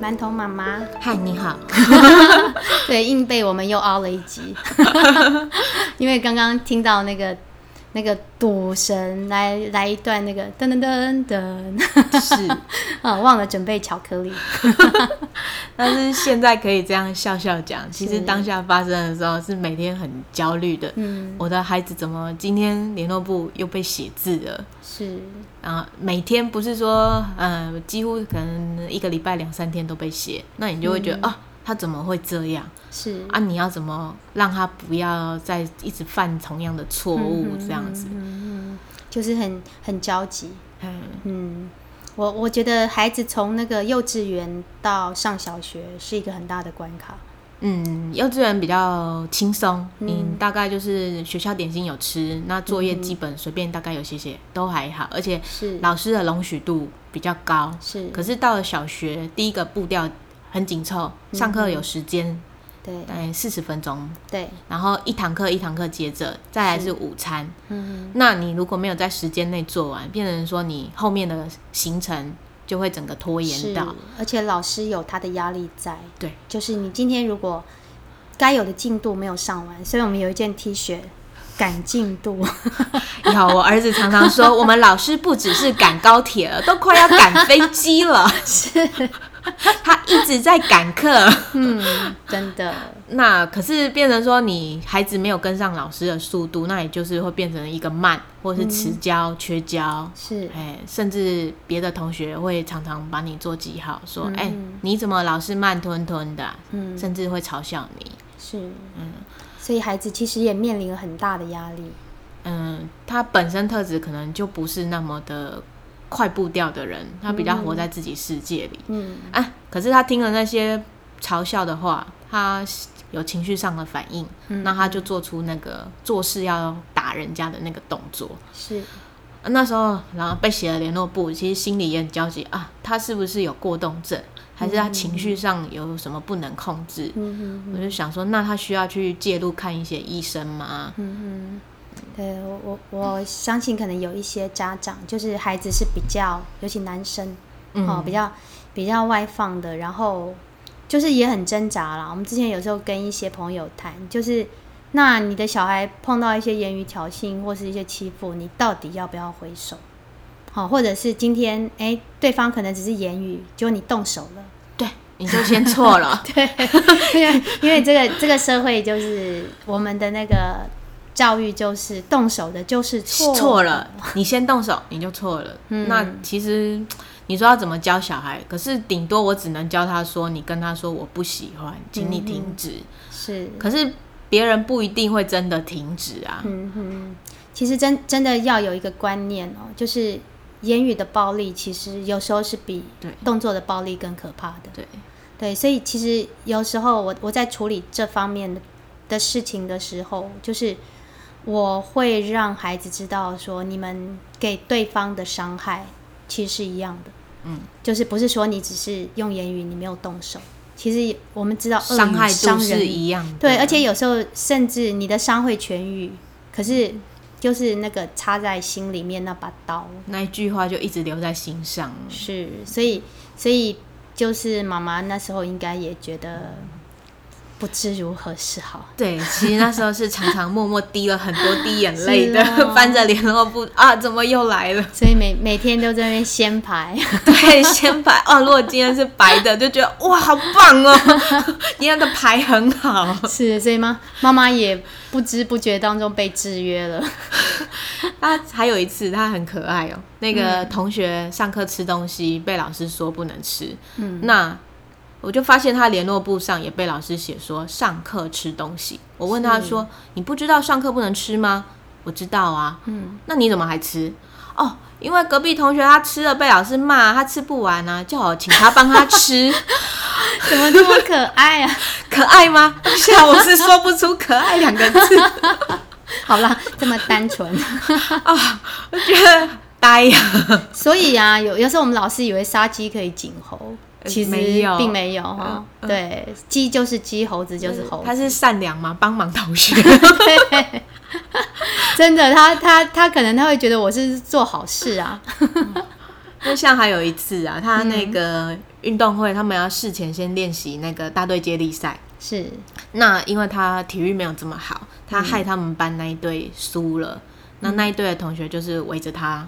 馒头妈妈，嗨，你好。对，硬被我们又凹了一集，因为刚刚听到那个那个赌神来来一段那个噔噔噔噔，是，啊，忘了准备巧克力。但是现在可以这样笑笑讲，其实是当下发生的时候是每天很焦虑的。嗯，我的孩子怎么今天联络部又被写字了？是，然后每天不是说，呃，几乎可能一个礼拜两三天都被写，那你就会觉得、啊，他怎么会这样是啊？你要怎么让他不要再一直犯同样的错误这样子？嗯，就是很很焦急。嗯，嗯，我我觉得孩子从那个幼稚园到上小学是一个很大的关卡。嗯，幼稚园比较轻松，嗯你大概就是学校点心有吃，那作业基本随便大概有写写都还好，而且是老师的容许度比较高。是，可是到了小学，第一个步调很紧凑，上课有时间，对。大概四十分钟，对，然后一堂课一堂课接着，再来是午餐。嗯，那你如果没有在时间内做完，变成说你后面的行程就会整个拖延到。，而且老师有他的压力在。对，就是你今天如果该有的进度没有上完，所以我们有一件 T 恤赶进度，有，我儿子常常说，我们老师不只是赶高铁了，都快要赶飞机了。是，他一直在赶课。嗯，真的，那可是变成说，你孩子没有跟上老师的速度，那也就是会变成一个慢，或是迟交、缺交。是，哎，甚至别的同学会常常把你做记号，说：“嗯哎、你怎么老是慢吞吞的啊、嗯，甚至会嘲笑你。是，嗯所以孩子其实也面临了很大的压力。嗯，他本身特质可能就不是那么的快步调的人，他比较活在自己世界里。嗯，啊，可是他听了那些嘲笑的话，他有情绪上的反应，嗯那他就做出那个做事要打人家的那个动作。是，啊那时候，然后被写了联络簿，其实心里也很焦急啊，他是不是有过动症，还是他情绪上有什么不能控制？嗯哼我就想说，那他需要去介入看一些医生吗？嗯嗯，对我我我相信可能有一些家长，就是孩子是比较，尤其男生，嗯哦，比较比较外放的，然后就是也很挣扎啦。我们之前有时候跟一些朋友谈，就是那你的小孩碰到一些言语挑衅或是一些欺负，你到底要不要回手？好、或者是今天哎，对方可能只是言语，结果你动手了。对，你就先错了。对，因为因为这个这个社会就是我们的那个教育就是动手的就是错错了，你先动手，你就错了。嗯那其实你说要怎么教小孩？可是顶多我只能教他说，你跟他说我不喜欢，请你停止。是，可是别人不一定会真的停止啊。嗯哼，其实真真的要有一个观念哦，就是言语的暴力其实有时候是比对动作的暴力更可怕的。对，对，所以其实有时候我我在处理这方面的的事情的时候，就是我会让孩子知道说，你们给对方的伤害其实是一样的。嗯，就是不是说你只是用言语，你没有动手，其实我们知道伤害度伤人是一样的。对，而且有时候甚至你的伤会痊愈，可是就是那个插在心里面那把刀，那一句话就一直留在心上。是，所以所以就是妈妈那时候应该也觉得不知如何是好。对，其实那时候是常常默默滴了很多滴眼 泪的，翻着联络簿啊，怎么又来了？所以每每天都在那边掀牌，对，先排哦。如果今天是白的，就觉得哇，好棒哦，今天的牌很好。是，所以妈妈妈也不知不觉当中被制约了。啊还有一次，他很可爱哦。那个同学上课吃东西，被老师说不能吃。嗯，那我就发现他联络簿上也被老师写说上课吃东西。我问他说：“你不知道上课不能吃吗？”我知道啊。嗯，那你怎么还吃？哦，因为隔壁同学他吃了被老师骂，他吃不完啊，叫我请他帮他吃。怎么这么可爱啊？可爱吗？当下我是说不出“可爱”两个字 好啦，这么单纯。啊，我觉得呆呀、所以啊，有有时候我们老师以为杀鸡可以儆猴，呃其实并没有哈。嗯对，鸡就是鸡，猴子就是猴子。他是善良吗？帮忙同学。对，真的，他他他可能他会觉得我是做好事啊。就像还有一次啊，他那个运动会，他们要事前先练习那个大队接力赛。是，那因为他体育没有这么好，他害他们班那一队输了。那那一队的同学就是围着他，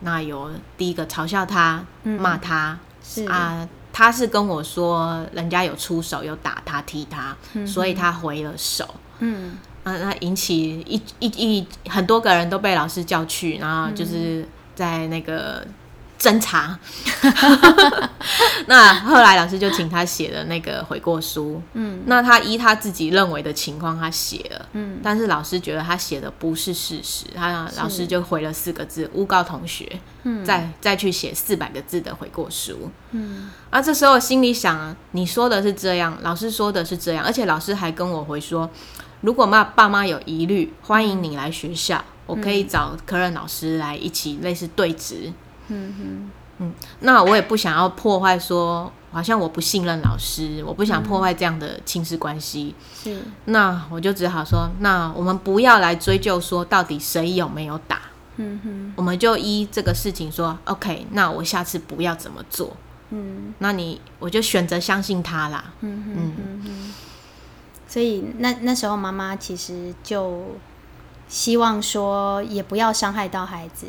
那有第一个嘲笑他，骂他，是啊，他是跟我说人家有出手，有打他踢他，所以他回了手。嗯，啊，那引起一一一很多个人都被老师叫去，然后就是在那个侦查。那后来老师就请他写了那个悔过书。嗯，那他依他自己认为的情况，他写了。嗯，但是老师觉得他写的不是事实，他老师就回了四个字，诬告同学。嗯，再再去写四百个字的悔过书。嗯，啊，这时候心里想，你说的是这样，老师说的是这样，而且老师还跟我回说，如果妈爸妈有疑虑，欢迎你来学校，我可以找科任老师来一起类似对质。嗯哼。嗯，那我也不想要破坏，说好像我不信任老师，我不想破坏这样的亲子关系。是，那我就只好说，那我们不要来追究说到底谁有没有打。嗯哼，我们就依这个事情说，OK，那我下次不要怎么做。嗯，那你我就选择相信他啦。嗯哼嗯哼，所以那那时候妈妈其实就希望说，也不要伤害到孩子。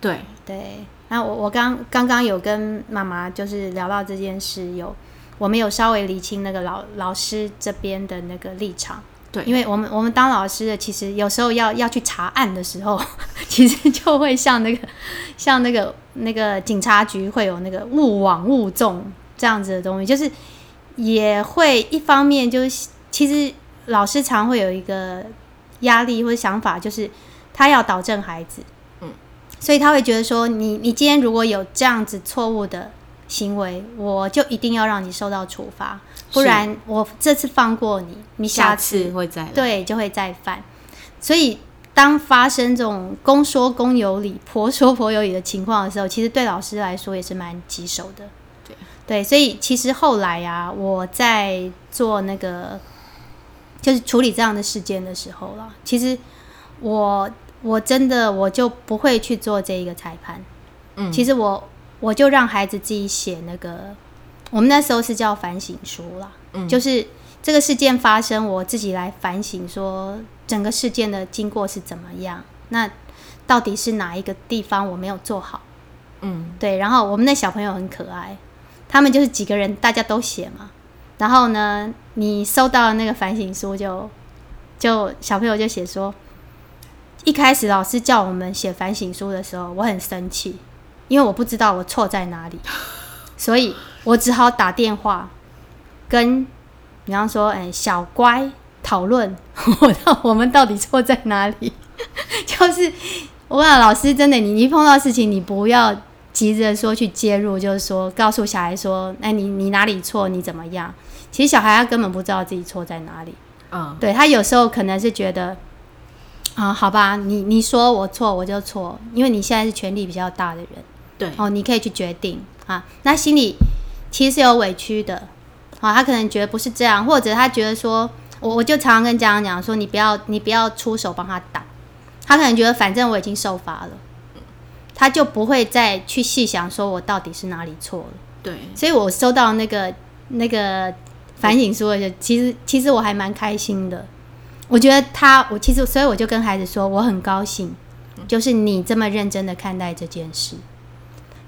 对对。那我我刚刚刚有跟妈妈就是聊到这件事，有我们有稍微理清那个老老师这边的那个立场，对，因为我们我们当老师的，其实有时候要要去查案的时候，其实就会像那个像那个那个警察局会有那个勿往勿纵这样子的东西，就是也会一方面就是其实老师常会有一个压力或者想法，就是他要导正孩子。所以他会觉得说，你你今天如果有这样子错误的行为，我就一定要让你受到处罚，不然我这次放过你，你下次会再对就会再犯。所以当发生这种公说公有理，婆说婆有理的情况的时候，其实对老师来说也是蛮棘手的。对对，所以其实后来啊，我在做那个就是处理这样的事件的时候了，其实我。我真的我就不会去做这一个裁判，嗯，其实我我就让孩子自己写那个，我们那时候是叫反省书啦，嗯，就是这个事件发生，我自己来反省说整个事件的经过是怎么样，那到底是哪一个地方我没有做好，嗯，对，然后我们那小朋友很可爱，他们就是几个人大家都写嘛，然后呢，你收到那个反省书就就小朋友就写说。一开始老师叫我们写反省书的时候，我很生气，因为我不知道我错在哪里，所以我只好打电话跟，比方说，哎，小乖讨论，我到我们到底错在哪里？就是我讲老师，真的，你一碰到事情，你不要急着说去介入，就是说告诉小孩说，哎，你你哪里错？你怎么样？其实小孩他根本不知道自己错在哪里。嗯，对他有时候可能是觉得。啊，好吧，你你说我错，我就错，因为你现在是权力比较大的人，对，哦，你可以去决定啊。那心里其实是有委屈的，啊，他可能觉得不是这样，或者他觉得说，我我就常常跟家长讲说，你不要你不要出手帮他挡，他可能觉得反正我已经受罚了，他就不会再去细想说我到底是哪里错了。对，所以我收到那个那个反省书的时候，其实其实我还蛮开心的。我觉得他，我其实，所以我就跟孩子说，我很高兴，就是你这么认真的看待这件事。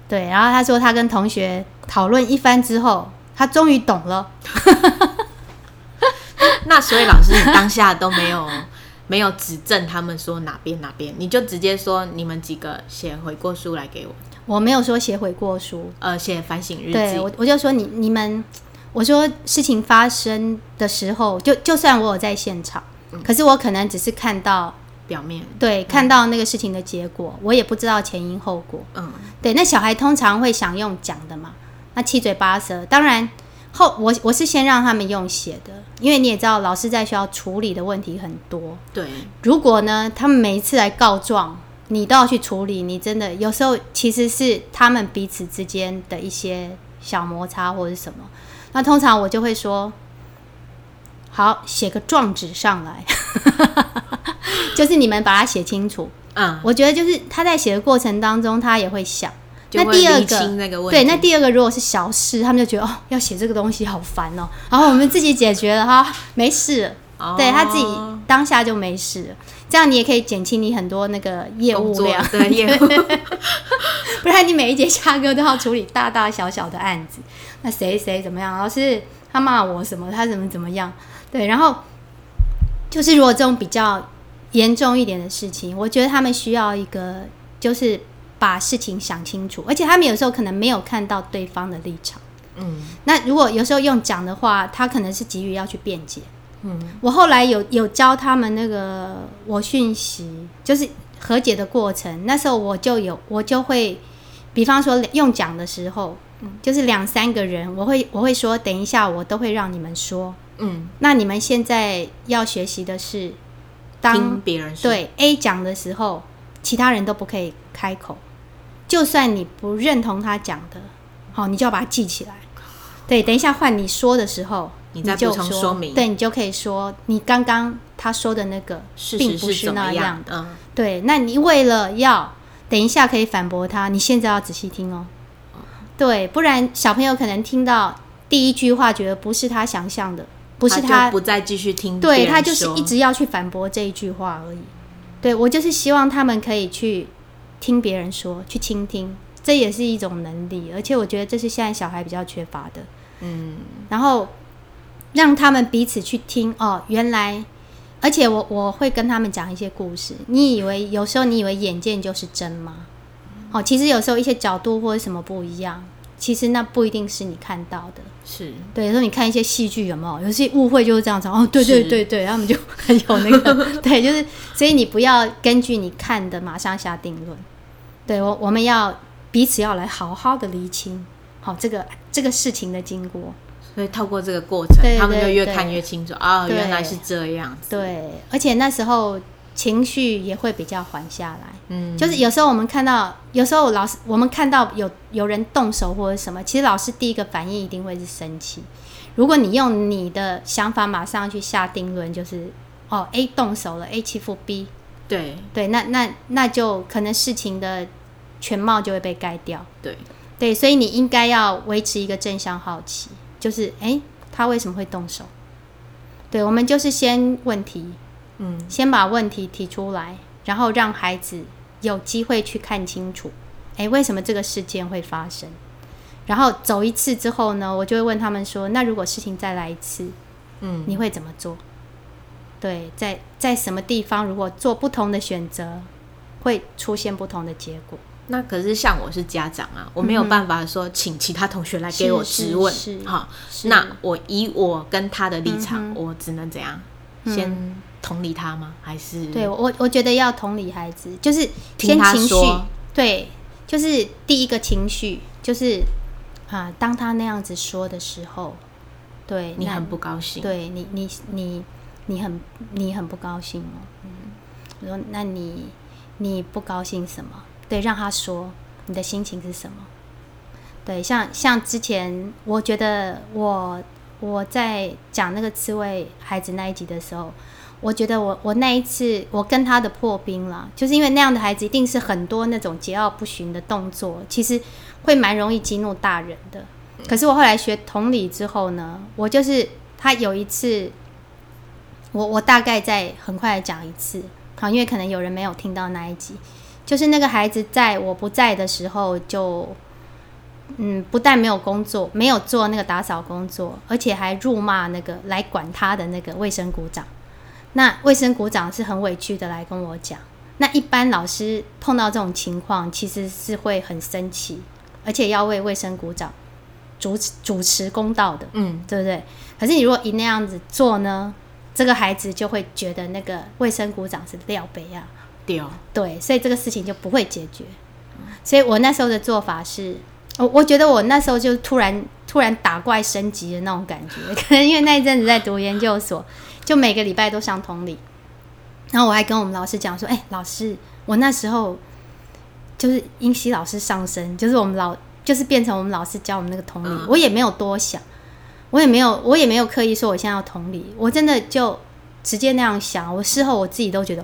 对，然后他说他跟同学讨论一番之后，他终于懂了。那所以老师，你当下都没有 没有指正他们说哪边哪边，你就直接说你们几个写悔过书来给我。我没有说写悔过书，呃，写反省日记。对，我我就说你你们，我说事情发生的时候，就就算我有在现场。可是我可能只是看到表面，对，看到那个事情的结果，我也不知道前因后果。嗯，对，那小孩通常会想用讲的嘛，那七嘴八舌。当然后我我是先让他们用写的，因为你也知道，老师在学校处理的问题很多。对，如果呢，他们每一次来告状，你都要去处理，你真的有时候其实是他们彼此之间的一些小摩擦或者什么。那通常我就会说。好，写个状纸上来，就是你们把它写清楚。嗯，我觉得就是他在写的过程当中，他也会想，那第二个那个对，那第二个如果是小事，他们就觉得哦，要写这个东西好烦哦。然后我们自己解决了哈，没事，对他自己当下就没事。这样你也可以减轻你很多那个业务量，对业务，不然你每一节下课都要处理大大小小的案子。那谁谁怎么样？老师他骂我什么？他怎么怎么样？对，然后就是如果这种比较严重一点的事情，我觉得他们需要一个，就是把事情想清楚，而且他们有时候可能没有看到对方的立场。嗯，那如果有时候用讲的话，他可能是急于要去辩解。嗯，我后来有有教他们那个我讯息，就是和解的过程。那时候我就有我就会，比方说用讲的时候，就是两三个人，我会我会说，等一下我都会让你们说。嗯，那你们现在要学习的是，当别人对 A 讲的时候，其他人都不可以开口，就算你不认同他讲的，好，你就要把它记起来。对，等一下换你说的时候。你再补充说明，对你就可以说，你刚刚他说的那个并不是那样的。对，那你为了要等一下可以反驳他，你现在要仔细听哦。对，不然小朋友可能听到第一句话觉得不是他想象的，不是他不再继续听。对他就是一直要去反驳这一句话而已。对我就是希望他们可以去听别人说，去倾听，这也是一种能力，而且我觉得这是现在小孩比较缺乏的。嗯，然后。让他们彼此去听哦，原来，而且我我会跟他们讲一些故事。你以为有时候你以为眼见就是真吗？哦，其实有时候一些角度或者什么不一样，其实那不一定是你看到的。是对，有时候你看一些戏剧有没有？有些误会就是这样子哦。对对对对，他们就很有那个 对，就是所以你不要根据你看的马上下定论。对我，我们要彼此要来好好的厘清好这个这个事情的经过。所以透过这个过程，他们就越看越清楚啊，原来是这样子。对，而且那时候情绪也会比较缓下来。嗯，就是有时候我们看到，有时候老师我们看到有有人动手或者什么，其实老师第一个反应一定会是生气。如果你用你的想法马上去下定论，就是哦，A 动手了，A 欺负 B，对对，那那那就可能事情的全貌就会被盖掉。对对，所以你应该要维持一个正向好奇。就是哎，他为什么会动手？对，我们就是先问题，嗯，先把问题提出来，然后让孩子有机会去看清楚，哎，为什么这个事件会发生？然后走一次之后呢，我就会问他们说：那如果事情再来一次，嗯，你会怎么做？对，在在什么地方如果做不同的选择，会出现不同的结果？那可是像我是家长啊，我没有办法说请其他同学来给我质问，哈。那我以我跟他的立场，我只能怎样？先同理他吗？还是对我我觉得要同理孩子，就是先情绪，对，就是第一个情绪就是啊，当他那样子说的时候，对你很不高兴，对你你你你很你很不高兴哦。嗯，我说那你你不高兴什么？对，让他说你的心情是什么？对，像像之前，我觉得我我在讲那个刺猬孩子那一集的时候，我觉得我我那一次我跟他的破冰了，就是因为那样的孩子一定是很多那种桀骜不驯的动作，其实会蛮容易激怒大人的。可是我后来学同理之后呢，我就是他有一次，我我大概再很快讲一次，好，因为可能有人没有听到那一集。就是那个孩子在我不在的时候，就嗯，不但没有工作，没有做那个打扫工作，而且还辱骂那个来管他的那个卫生股长。那卫生股长是很委屈的来跟我讲。那一般老师碰到这种情况，其实是会很生气，而且要为卫生股长主主持公道的，嗯，对不对？可是你如果一那样子做呢，这个孩子就会觉得那个卫生股长是廖北亚。对，所以这个事情就不会解决。所以我那时候的做法是，我我觉得我那时候就突然突然打怪升级的那种感觉，可能因为那一阵子在读研究所，就每个礼拜都上同理。然后我还跟我们老师讲说：“哎，老师，我那时候就是英熙老师上身，就是我们老就是变成我们老师教我们那个同理，我也没有多想，我也没有我也没有刻意说我现在要同理，我真的就直接那样想。我事后我自己都觉得。”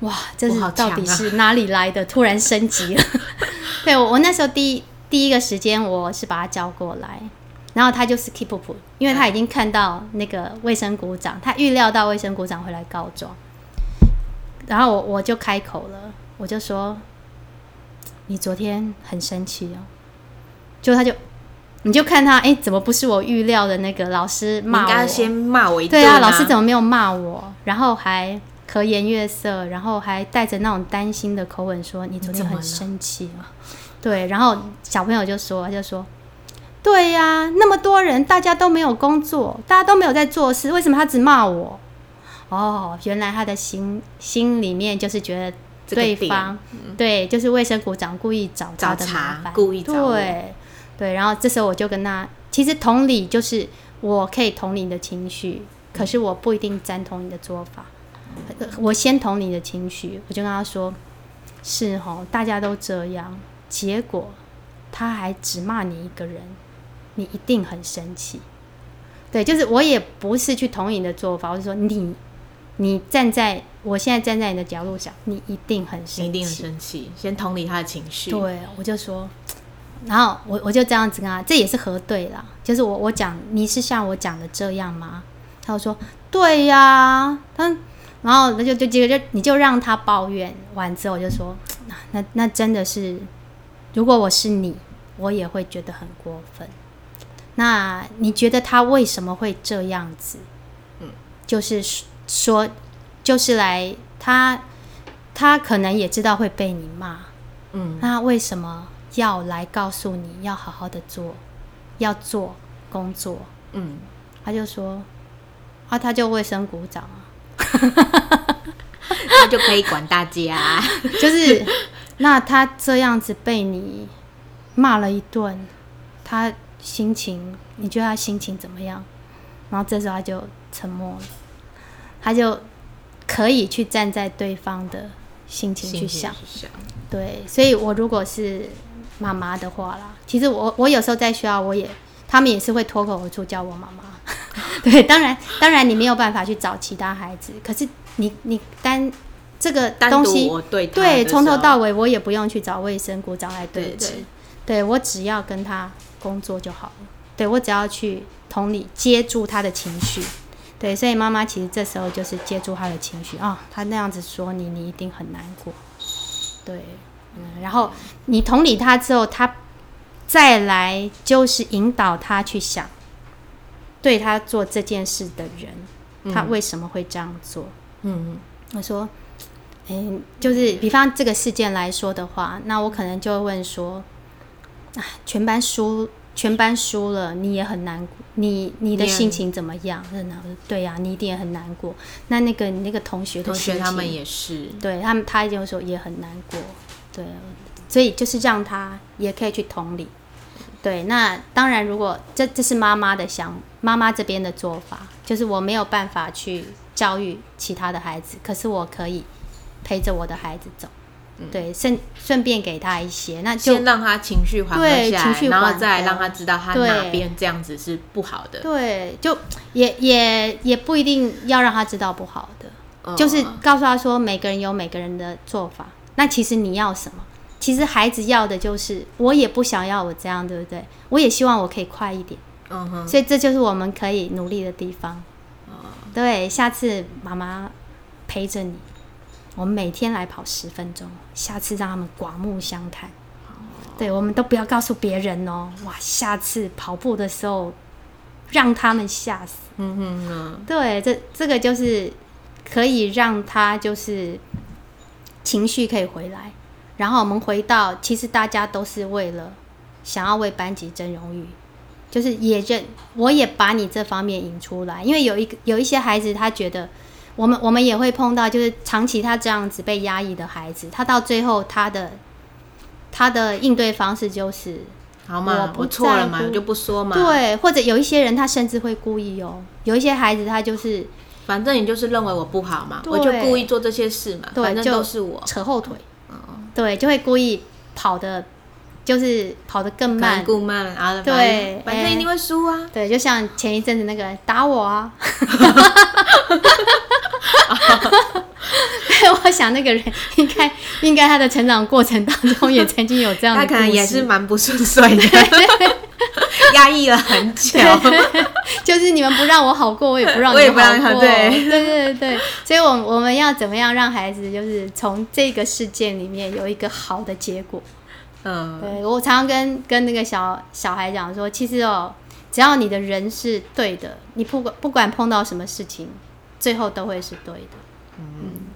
哇，这是到底是哪里来的？突然升级了，对我我那时候第一第一个时间我是把他叫过来，然后他就是 keep up，因为他已经看到那个卫生股长，他预料到卫生股长会来告状，然后我我就开口了，我就说你昨天很生气哦，就他就你就看他哎，怎么不是我预料的那个老师骂我？先骂我一对啊，老师怎么没有骂我？然后还。和颜悦色，然后还带着那种担心的口吻说：“你昨天很生气吗？”对，然后小朋友就说：“就说，对呀，那么多人，大家都没有工作，大家都没有在做事，为什么他只骂我？”哦，原来他的心心里面就是觉得对方对，就是卫生股长故意找他的麻烦，故意找对对。然后这时候我就跟他，其实同理就是我可以同理你的情绪，可是我不一定赞同你的做法。我先同你的情绪，我就跟他说：“是哦，大家都这样，结果他还只骂你一个人，你一定很生气。”对，就是我也不是去同意你的做法，我是说你，你站在我现在站在你的角度想，你一定很生气，一定很生气。先同理他的情绪。对，我就说，然后我我就这样子跟他，这也是核对了，就是我我讲你是像我讲的这样吗？他就说对呀，他。然后那就就接着就你就让他抱怨完之后，我就说，那那真的是，如果我是你，我也会觉得很过分。那你觉得他为什么会这样子？嗯，就是说，就是来他他可能也知道会被你骂，嗯，那为什么要来告诉你要好好的做，要做工作？嗯，他就说，啊，他就卫生鼓掌啊。他就可以管大家，就是那他这样子被你骂了一顿，他心情，你觉得他心情怎么样？然后这时候他就沉默了，他就可以去站在对方的心情去想。对，所以我如果是妈妈的话啦，其实我我有时候在学校，我也他们也是会脱口而出叫我妈妈。对，当然，当然你没有办法去找其他孩子，可是你你单这个东西，对，从头到尾我也不用去找卫生股长来对峙，对我只要跟他工作就好了，对我只要去同理接住他的情绪，对，所以妈妈其实这时候就是接住他的情绪。啊，他那样子说你，你一定很难过，对，嗯，然后你同理他之后，他再来就是引导他去想。对他做这件事的人，他为什么会这样做？嗯，我说，哎，就是比方这个事件来说的话，那我可能就会问说，啊，全班输，全班输了，你也很难过，你你的心情怎么样？对呀，你一定也很难过。那那个那个同学同学他们也是，对他们，他有时候也很难过。对，所以就是让他也可以去同理。对，那当然，如果这这是妈妈的想，妈妈这边的做法，就是我没有办法去教育其他的孩子，可是我可以陪着我的孩子走，对，顺顺便给他一些，那就先让他情绪缓和下来，然后再让他知道他哪边这样子是不好的。对，就也也也不一定要让他知道不好的，就是告诉他说，每个人有每个人的做法，那其实你要什么？其实孩子要的就是，我也不想要我这样，对不对？我也希望我可以快一点。嗯哼。所以这就是我们可以努力的地方。对，下次妈妈陪着你，我们每天来跑十分钟。下次让他们刮目相看。对，我们都不要告诉别人哦。哇，下次跑步的时候让他们吓死。嗯哼嗯。对，这这个就是可以让他就是情绪可以回来。然后我们回到，其实大家都是为了想要为班级争荣誉，就是也认，我也把你这方面引出来，因为有一个有一些孩子，他觉得我们我们也会碰到，就是长期他这样子被压抑的孩子，他到最后他的他的应对方式就是，好嘛，我错了嘛，我就不说嘛，对，或者有一些人他甚至会故意哦，有一些孩子他就是，反正你就是认为我不好嘛，我就故意做这些事嘛，反正都是我。扯后腿。对，就会故意跑的，就是跑得更慢，更慢啊！对，反正一定会输啊！对，就像前一阵子那个打我啊，我想那个人应该应该他的成长过程当中也曾经有这样的，他可能也是蛮不顺遂的，压抑了很久。就是你们不让我好过，我也不让你好过。对对对对，所以，我我们要怎么样让孩子就是从这个事件里面有一个好的结果？嗯，对我常常跟跟那个小小孩讲说，其实哦，只要你的人是对的，你不管不管碰到什么事情，最后都会是对的。嗯，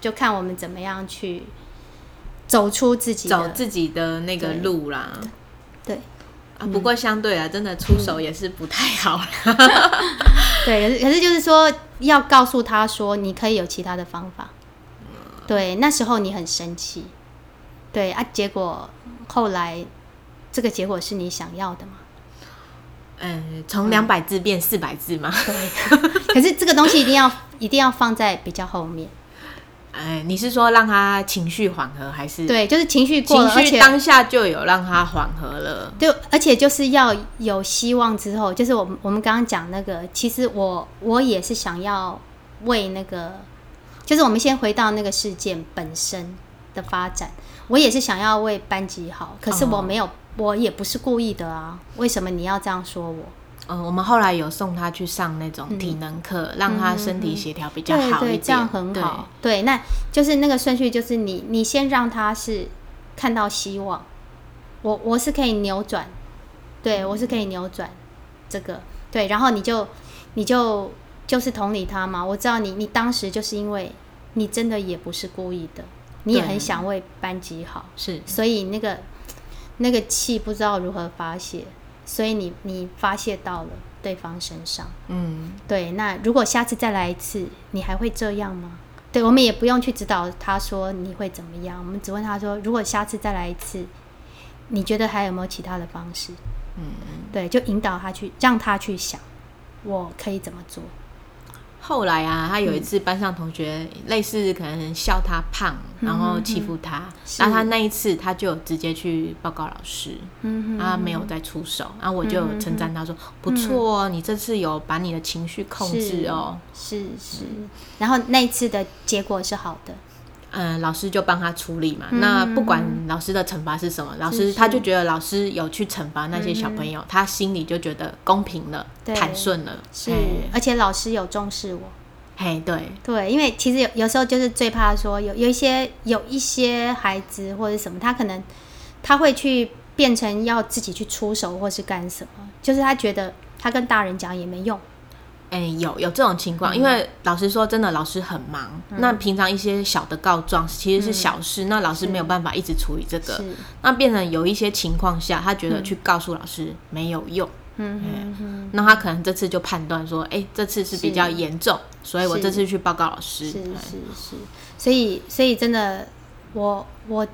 就看我们怎么样去走出自己走自己的那个路啦。对啊，不过相对啊，真的出手也是不太好。对，可是可是就是说，要告诉他说，你可以有其他的方法。对，那时候你很生气。对啊，结果后来这个结果是你想要的吗？嗯，从两百字变四百字嘛？对。可是这个东西一定要一定要放在比较后面。哎，你是说让他情绪缓和，还是对，就是情绪过了，而且当下就有让他缓和了。就而且就是要有希望之后，就是我们我们刚刚讲那个，其实我我也是想要为那个，就是我们先回到那个事件本身的发展。我也是想要为班级好，可是我没有，我也不是故意的啊。为什么你要这样说我？嗯，我们后来有送他去上那种体能课，让他身体协调比较好一点，这样很好。对，那就是那个顺序，就是你你先让他是看到希望，我我是可以扭转，对我是可以扭转这个，对，然后你就你就就是同理他嘛。我知道你你当时就是因为你真的也不是故意的。你也很想为班级好，是，所以那个那个气不知道如何发泄，所以你你发泄到了对方身上，嗯，对。那如果下次再来一次，你还会这样吗？对，我们也不用去指导他说你会怎么样，我们只问他说，如果下次再来一次，你觉得还有没有其他的方式？嗯，对，就引导他去，让他去想，我可以怎么做。后来啊，他有一次班上同学类似可能笑他胖，然后欺负他，然后他那一次他就直接去报告老师，嗯他没有再出手，然后我就称赞他说不错哦，你这次有把你的情绪控制哦，是是，然后那一次的结果是好的。嗯，老师就帮他处理嘛。那不管老师的惩罚是什么，老师他就觉得老师有去惩罚那些小朋友，他心里就觉得公平了，坦顺了。是，而且老师有重视我。嘿，对对，因为其实有有时候就是最怕说有有一些有一些孩子或者什么，他可能他会去变成要自己去出手或是干什么，就是他觉得他跟大人讲也没用。哎，有有这种情况，因为老师说真的，老师很忙。那平常一些小的告状其实是小事，那老师没有办法一直处理这个，那变成有一些情况下，他觉得去告诉老师没有用。嗯嗯那他可能这次就判断说，哎，这次是比较严重，所以我这次去报告老师。是是是，所以所以真的，我我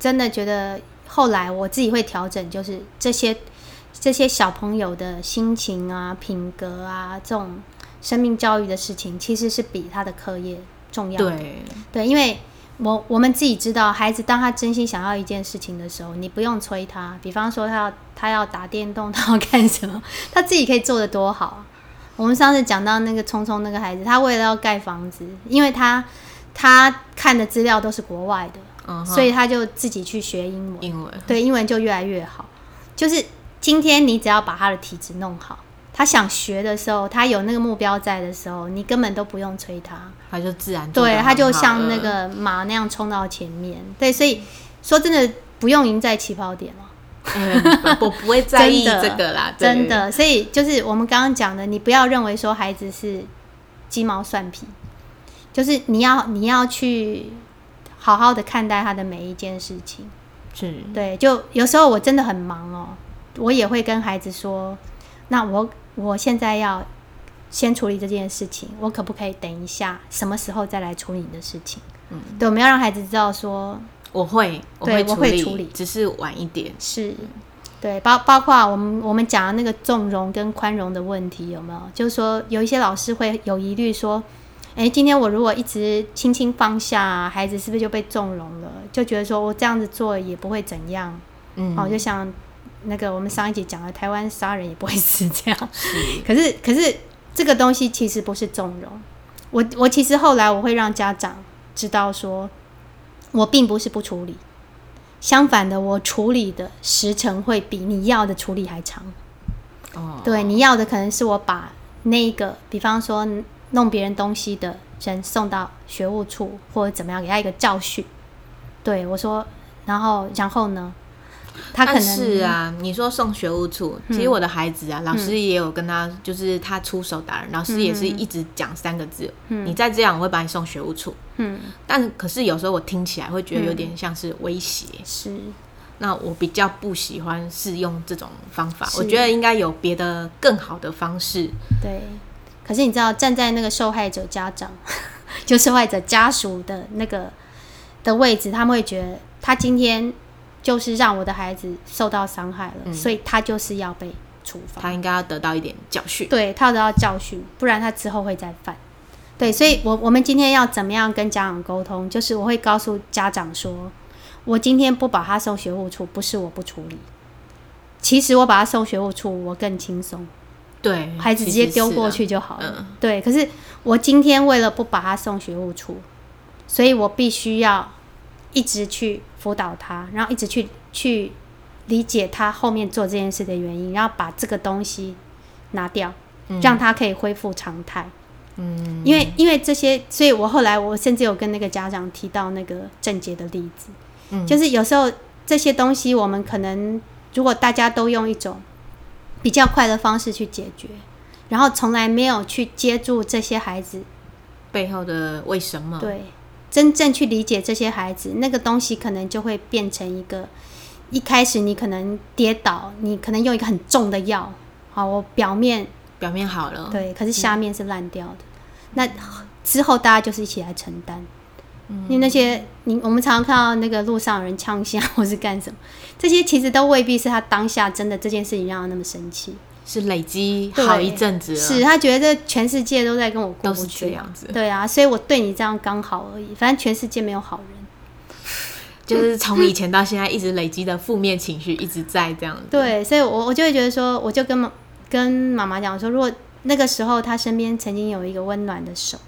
真的觉得后来我自己会调整，就是这些。这些小朋友的心情啊、品格啊，这种生命教育的事情，其实是比他的课业重要。对，对，因为我我们自己知道，孩子当他真心想要一件事情的时候，你不用催他。比方说，他要他要打电动，他要干什么，他自己可以做的多好。我们上次讲到那个聪聪那个孩子，他为了要盖房子，因为他他看的资料都是国外的，所以他就自己去学英文，英文对英文就越来越好，就是。今天你只要把他的体质弄好，他想学的时候，他有那个目标在的时候，你根本都不用催他，他就自然对，他就像那个马那样冲到前面。对，所以说真的不用赢在起跑点了。我不会在意这个啦，真的。所以就是我们刚刚讲的，你不要认为说孩子是鸡毛蒜皮，就是你要你要去好好的看待他的每一件事情。是，对，就有时候我真的很忙哦。我也会跟孩子说，那我我现在要先处理这件事情，我可不可以等一下，什么时候再来处理你的事情？嗯，对，我们要让孩子知道说，我会，对，我会处理，只是晚一点。是，对，包包括我们我们讲的那个纵容跟宽容的问题，有没有？就是说，有一些老师会有疑虑说，哎，今天我如果一直轻轻放下，孩子是不是就被纵容了？就觉得说我这样子做也不会怎样，嗯，哦，就像。那个我们上一集讲了，台湾杀人也不会死这样。可是可是这个东西其实不是纵容。我我其实后来我会让家长知道说，我并不是不处理，相反的，我处理的时程会比你要的处理还长。哦，对，你要的可能是我把那个，比方说弄别人东西的人送到学务处，或者怎么样，给他一个教训。对我说，然后然后呢？他可能是啊，你说送学务处，其实我的孩子啊，老师也有跟他，就是他出手打人，老师也是一直讲三个字：你再这样，我会把你送学务处。嗯，但可是有时候我听起来会觉得有点像是威胁。是，那我比较不喜欢是用这种方法，我觉得应该有别的更好的方式。对，可是你知道，站在那个受害者家长，就受害者家属的那个的位置，他们会觉得他今天。就是让我的孩子受到伤害了，所以他就是要被处罚。他应该要得到一点教训。对他要得到教训，不然他之后会再犯。对，所以，我我们今天要怎么样跟家长沟通？就是我会告诉家长说，我今天不把他送学务处，不是我不处理。其实我把他送学务处，我更轻松。对，孩子直接丢过去就好了。对，可是我今天为了不把他送学务处，所以我必须要。一直去辅导他，然后一直去去理解他后面做这件事的原因，然后把这个东西拿掉，让他可以恢复常态。嗯，因为因为这些，所以我后来我甚至有跟那个家长提到那个症结的例子，嗯，就是有时候这些东西我们可能如果大家都用一种比较快的方式去解决，然后从来没有去接住这些孩子背后的为什么，对。真正去理解这些孩子，那个东西可能就会变成一个，一开始你可能跌倒，你可能用一个很重的药，好，我表面表面好了，对，可是下面是烂掉的。那之后大家就是一起来承担，因为那些你我们常常看到那个路上有人呛下或是干什么，这些其实都未必是他当下真的这件事情让他那么生气。是累积好一阵子了，是他觉得全世界都在跟我过不去，这样子，对啊，所以我对你这样刚好而已，反正全世界没有好人，就是从以前到现在一直累积的负面情绪一直在这样子，对，所以我我就会觉得说，我就跟妈跟妈妈讲说，如果那个时候他身边曾经有一个温暖的手，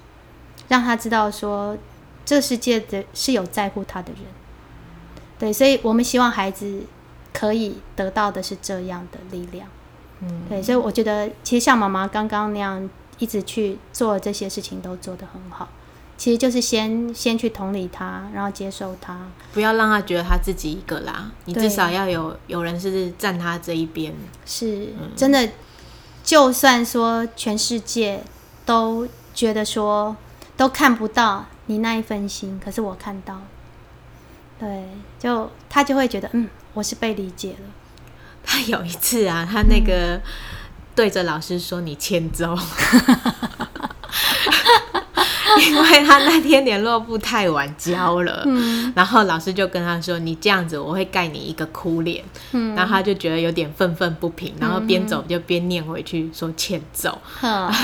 让他知道说这个世界的是有在乎他的人，对，所以我们希望孩子可以得到的是这样的力量。嗯，对，所以我觉得其实像妈妈刚刚那样一直去做这些事情，都做得很好。其实就是先先去同理他，然后接受他，不要让他觉得他自己一个啦。你至少要有有人是站他这一边。是，真的，就算说全世界都觉得说都看不到你那一份心，可是我看到，对，就他就会觉得，嗯，我是被理解了。他有一次啊，他那个对着老师说：“你欠揍。”因为他那天联络簿太晚交了，然后老师就跟他说：“你这样子，我会盖你一个哭脸。”嗯然后他就觉得有点愤愤不平，然后边走就边念回去说：“欠揍。”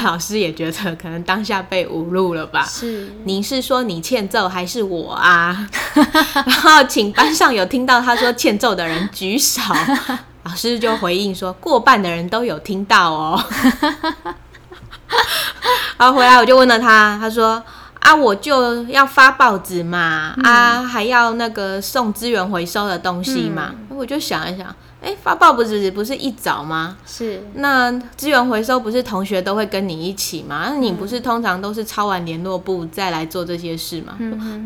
老师也觉得可能当下被侮辱了吧？是，你是说你欠揍还是我啊？然后请班上有听到他说欠揍的人举手。老师就回应说：“过半的人都有听到哦。”然后回来我就问了他，他说：“啊，我就要发报纸嘛，啊，还要那个送资源回收的东西嘛。”我就想一想。哎，发报不是不是一早吗？是。那资源回收不是同学都会跟你一起吗？那你不是通常都是抄完联络簿再来做这些事吗？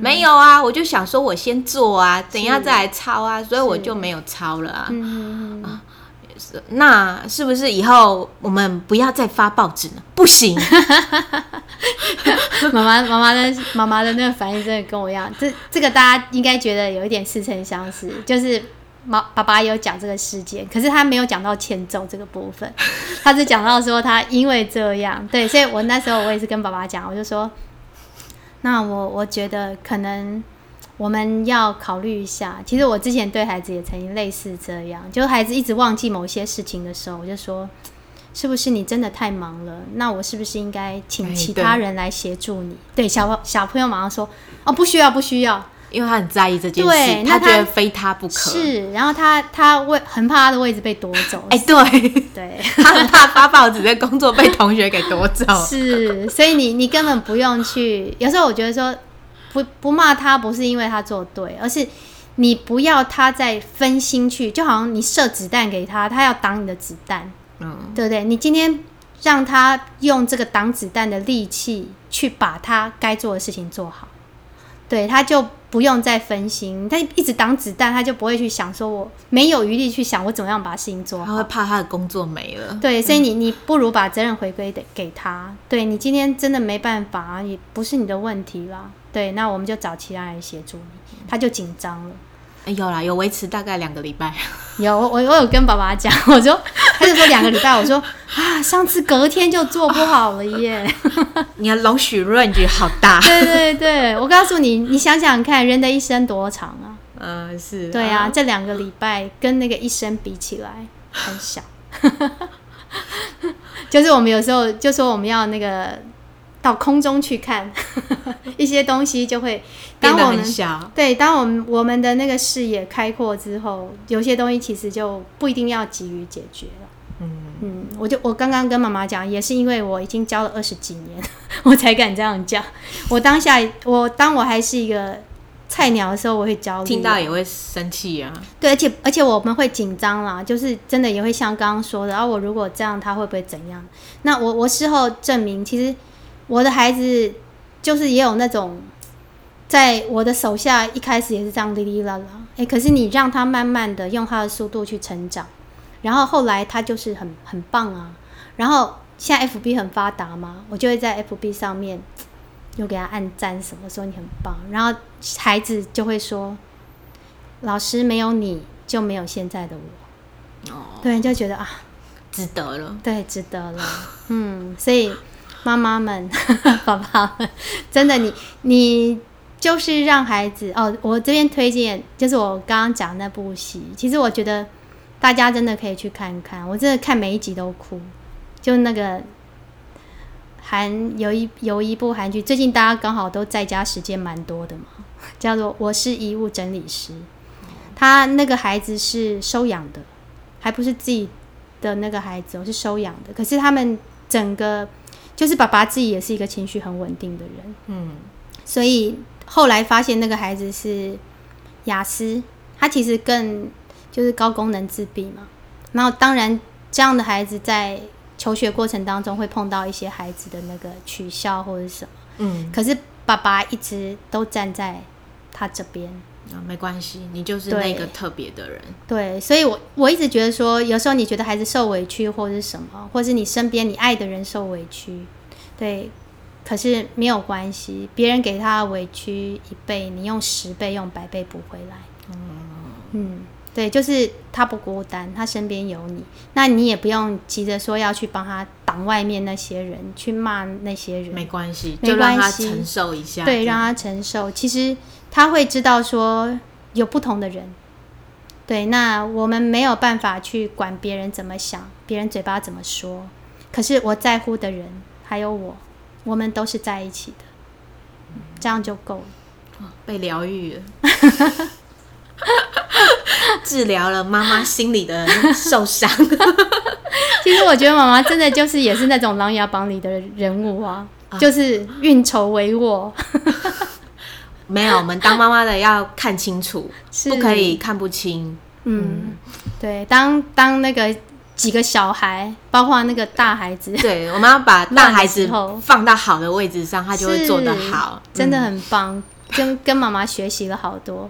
没有啊，我就想说我先做啊，等下再来抄啊，所以我就没有抄了啊。啊，那是不是以后我们不要再发报纸呢？不行。妈妈妈妈的妈妈的那个反应真的跟我一样，这这个大家应该觉得有一点似曾相识，就是。妈，爸爸有讲这个事件，可是他没有讲到欠揍这个部分，他是讲到说他因为这样，对，所以我那时候我也是跟爸爸讲，我就说，那我我觉得可能我们要考虑一下。其实我之前对孩子也曾经类似这样，就孩子一直忘记某些事情的时候，我就说，是不是你真的太忙了？那我是不是应该请其他人来协助你？对，小小朋友马上说，哦，不需要，不需要。因为他很在意这件事，他觉得非他不可。是，然后他他位很怕他的位置被夺走。哎，对对，他很怕发报纸的工作被同学给夺走。是，所以你你根本不用去。有时候我觉得说，不不骂他，不是因为他做对，而是你不要他再分心去，就好像你射子弹给他，他要挡你的子弹，嗯，对不对？你今天让他用这个挡子弹的力气去把他该做的事情做好，对，他就。不用再分心，他一直挡子弹，他就不会去想说，我没有余力去想我怎么样把事情做好。他会怕他的工作没了。对，所以你你不如把责任回归给给他。对你今天真的没办法，也不是你的问题啦。对，那我们就找其他人协助你。他就紧张了。有啦，有维持大概两个礼拜。有我我有跟爸爸讲，我说他就说两个礼拜，我说啊，上次隔天就做不好了耶。你的龙许 range 好大。对对对，我告诉你，你想想看，人的一生多长啊？嗯，是。对啊，这两个礼拜跟那个一生比起来很小。就是我们有时候就说我们要那个。到空中去看 一些东西，就会当我们对，当我们我们的那个视野开阔之后，有些东西其实就不一定要急于解决了。嗯嗯，我就我刚刚跟妈妈讲，也是因为我已经教了二十几年，我才敢这样讲。我当下我当我还是一个菜鸟的时候，我会焦虑，听到也会生气啊。对，而且而且我们会紧张啦，就是真的也会像刚刚说的，啊，我如果这样，他会不会怎样？那我我事后证明，其实。我的孩子就是也有那种，在我的手下一开始也是这样哩哩啦啦，哎，可是你让他慢慢的用他的速度去成长，然后后来他就是很很棒啊。然后现在 F B 很发达嘛，我就会在 F B 上面又给他按赞，什么说你很棒，然后孩子就会说，老师没有你就没有现在的我，哦，对，就觉得啊，值得了，对，值得了，嗯，所以。妈妈们、爸爸们，真的，你你就是让孩子哦。我这边推荐就是我刚刚讲那部戏，其实我觉得大家真的可以去看看。我真的看每一集都哭。就那个韩有一有一部韩剧，最近大家刚好都在家时间蛮多的嘛，叫做《我是遗物整理师》。他那个孩子是收养的，还不是自己的那个孩子，我是收养的。可是他们整个。就是爸爸自己也是一个情绪很稳定的人，嗯，所以后来发现那个孩子是雅思，他其实更就是高功能自闭嘛。然后当然这样的孩子在求学过程当中会碰到一些孩子的那个取笑或者什么，嗯，可是爸爸一直都站在他这边。啊，没关系，你就是那个特别的人。对，所以，我我一直觉得说，有时候你觉得孩子受委屈，或者是什么，或是你身边你爱的人受委屈，对，可是没有关系，别人给他委屈一倍，你用十倍、用百倍补回来。嗯嗯，对，就是他不孤单，他身边有你，那你也不用急着说要去帮他挡外面那些人，去骂那些人，没关系，就让他承受一下，对，让他承受，其实。他会知道说有不同的人，对，那我们没有办法去管别人怎么想，别人嘴巴怎么说。可是我在乎的人还有我，我们都是在一起的，这样就够了。被疗愈了，治疗了妈妈心里的受伤。其实我觉得妈妈真的就是也是那种《琅琊榜》里的人物啊，就是运筹帷幄。没有，我们当妈妈的要看清楚，不可以看不清。嗯，对，当当那个几个小孩，包括那个大孩子，对，我们要把大孩子放到好的位置上，他就会做得好，真的很棒。跟跟妈妈学习了好多，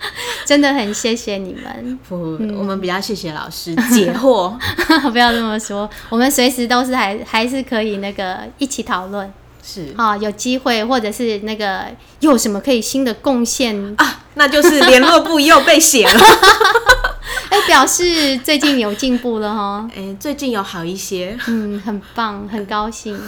真的很谢谢你们。不，我们比较谢谢老师解惑。不要这么说，我们随时都是还还是可以那个一起讨论。是啊，有机会或者是那个又有什么可以新的贡献啊？那就是联络部又被写了，哎，表示最近有进步了哈。哎，最近有好一些，嗯，很棒，很高兴。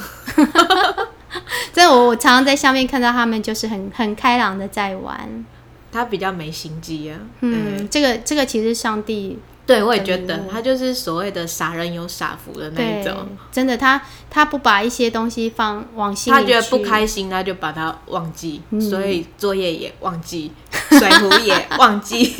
所以我我常常在下面看到他们，就是很很开朗的在玩。他比较没心机啊。嗯，这个这个其实上帝。对，我也觉得他就是所谓的傻人有傻福的那一种。真的，他他不把一些东西放往心里，他觉得不开心，他就把它忘记，所以作业也忘记，水壶也忘记，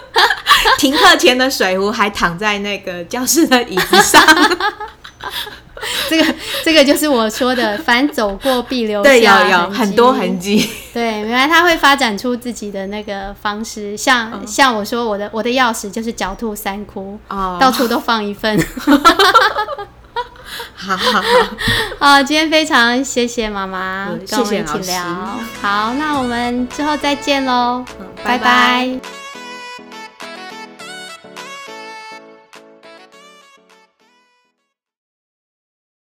停课前的水壶还躺在那个教室的椅子上。这个这个就是我说的，凡走过必留对，有下有很多痕迹。迹。对，原来他会发展出自己的那个方式，像、像我说我的我的钥匙就是狡兔三窟，哦到处都放一份。好好好，好，今天非常谢谢妈妈嗯跟我们一起聊。好，那我们之后再见喽，嗯拜拜拜拜